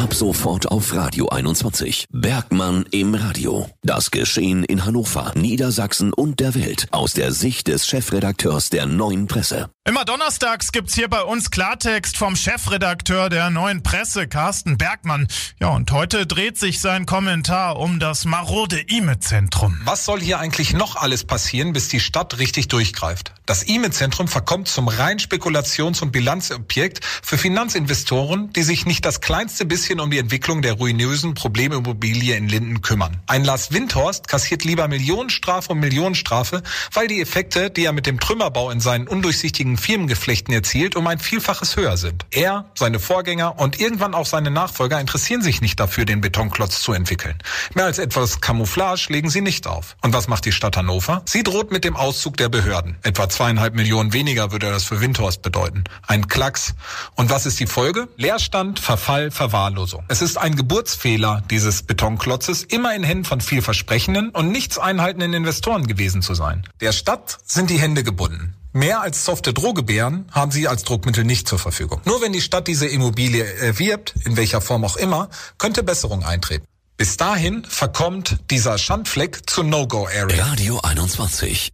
Ab sofort auf Radio 21. Bergmann im Radio. Das Geschehen in Hannover, Niedersachsen und der Welt aus der Sicht des Chefredakteurs der Neuen Presse. Immer donnerstags gibt's hier bei uns Klartext vom Chefredakteur der Neuen Presse, Carsten Bergmann. Ja, und heute dreht sich sein Kommentar um das marode IME-Zentrum. Was soll hier eigentlich noch alles passieren, bis die Stadt richtig durchgreift? Das IME-Zentrum verkommt zum rein Spekulations- und Bilanzobjekt für Finanzinvestoren, die sich nicht das kleinste bisschen um die Entwicklung der ruinösen Problemimmobilie in Linden kümmern. Ein Lars Windhorst kassiert lieber Millionenstrafe um Millionenstrafe, weil die Effekte, die er mit dem Trümmerbau in seinen undurchsichtigen Firmengeflechten erzielt, um ein Vielfaches höher sind. Er, seine Vorgänger und irgendwann auch seine Nachfolger interessieren sich nicht dafür, den Betonklotz zu entwickeln. Mehr als etwas Camouflage legen sie nicht auf. Und was macht die Stadt Hannover? Sie droht mit dem Auszug der Behörden. Etwa zweieinhalb Millionen weniger würde das für Windhorst bedeuten. Ein Klacks. Und was ist die Folge? Leerstand, Verfall, Verwahrlosung. Es ist ein Geburtsfehler dieses Betonklotzes, immer in Händen von vielversprechenden und nichts einhaltenden Investoren gewesen zu sein. Der Stadt sind die Hände gebunden. Mehr als softe Drohgebären haben sie als Druckmittel nicht zur Verfügung. Nur wenn die Stadt diese Immobilie erwirbt, in welcher Form auch immer, könnte Besserung eintreten. Bis dahin verkommt dieser Schandfleck zur No-Go-Area. Radio 21.